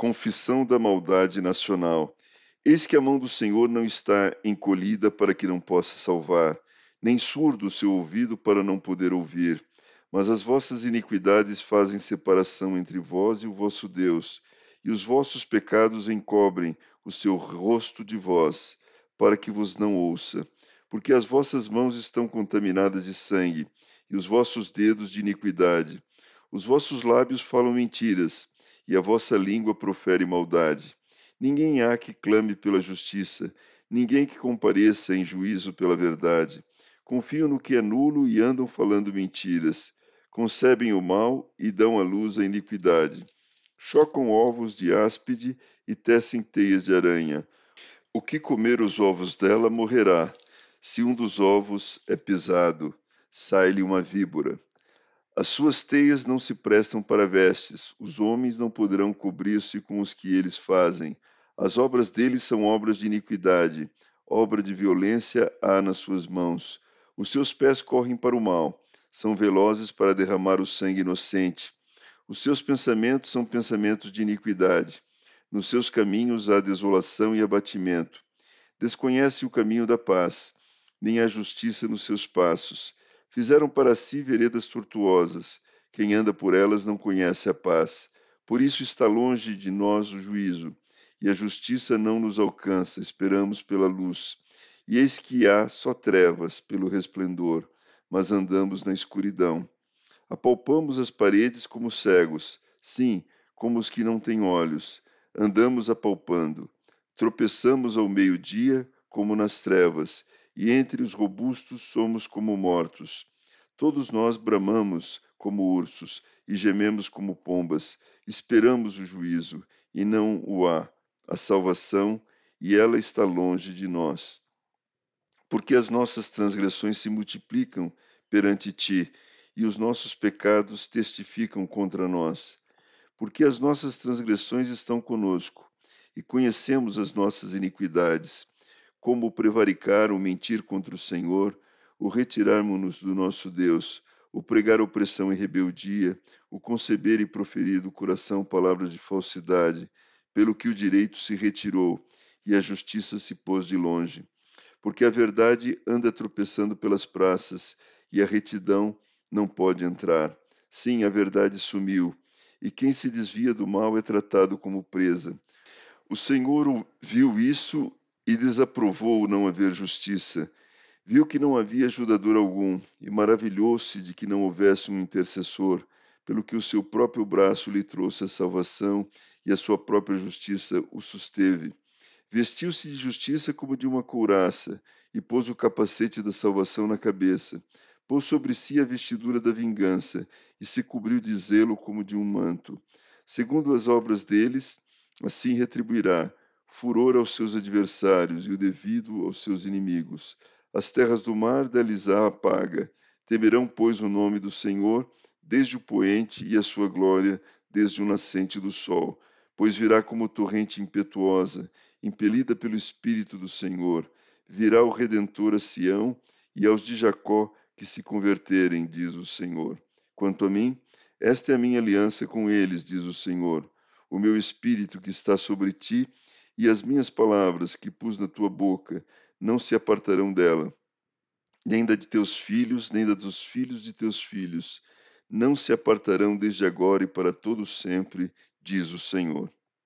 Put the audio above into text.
Confissão da maldade nacional. Eis que a mão do Senhor não está encolhida para que não possa salvar, nem surdo o seu ouvido para não poder ouvir. Mas as vossas iniquidades fazem separação entre vós e o vosso Deus, e os vossos pecados encobrem o seu rosto de vós, para que vos não ouça. Porque as vossas mãos estão contaminadas de sangue, e os vossos dedos de iniquidade. Os vossos lábios falam mentiras, e a vossa língua profere maldade. Ninguém há que clame pela justiça, ninguém que compareça em juízo pela verdade. Confiam no que é nulo e andam falando mentiras. Concebem o mal e dão à luz a iniquidade. Chocam ovos de áspide e tecem teias de aranha. O que comer os ovos dela morrerá. Se um dos ovos é pesado, sai-lhe uma víbora. As suas teias não se prestam para vestes, os homens não poderão cobrir-se com os que eles fazem. As obras deles são obras de iniquidade, obra de violência há nas suas mãos. Os seus pés correm para o mal, são velozes para derramar o sangue inocente. Os seus pensamentos são pensamentos de iniquidade. Nos seus caminhos há desolação e abatimento. Desconhece o caminho da paz, nem há justiça nos seus passos Fizeram para si veredas tortuosas. Quem anda por elas não conhece a paz. Por isso está longe de nós o juízo, e a justiça não nos alcança, esperamos pela luz. E eis que há só trevas pelo resplendor, mas andamos na escuridão. Apalpamos as paredes como cegos, sim, como os que não têm olhos. Andamos apalpando. Tropeçamos ao meio-dia como nas trevas, e entre os robustos somos como mortos. Todos nós bramamos como ursos e gememos como pombas, esperamos o juízo, e não o há, a salvação, e ela está longe de nós. Porque as nossas transgressões se multiplicam perante ti, e os nossos pecados testificam contra nós. Porque as nossas transgressões estão conosco, e conhecemos as nossas iniquidades como prevaricar ou mentir contra o Senhor, o retirarmos-nos do nosso Deus, o pregar opressão e rebeldia, o conceber e proferir do coração palavras de falsidade, pelo que o direito se retirou e a justiça se pôs de longe. Porque a verdade anda tropeçando pelas praças e a retidão não pode entrar. Sim, a verdade sumiu, e quem se desvia do mal é tratado como presa. O Senhor viu isso e desaprovou não haver justiça. Viu que não havia ajudador algum e maravilhou-se de que não houvesse um intercessor, pelo que o seu próprio braço lhe trouxe a salvação e a sua própria justiça o susteve. Vestiu-se de justiça como de uma couraça e pôs o capacete da salvação na cabeça. Pôs sobre si a vestidura da vingança e se cobriu de zelo como de um manto. Segundo as obras deles, assim retribuirá furor aos seus adversários e o devido aos seus inimigos. As terras do mar deles há apaga. Temerão, pois, o nome do Senhor desde o poente e a sua glória desde o nascente do sol, pois virá como torrente impetuosa, impelida pelo Espírito do Senhor. Virá o Redentor a Sião e aos de Jacó que se converterem, diz o Senhor. Quanto a mim, esta é a minha aliança com eles, diz o Senhor. O meu espírito que está sobre ti e as minhas palavras que pus na tua boca não se apartarão dela, nem da de teus filhos, nem da dos filhos de teus filhos, não se apartarão desde agora e para todo sempre, diz o Senhor.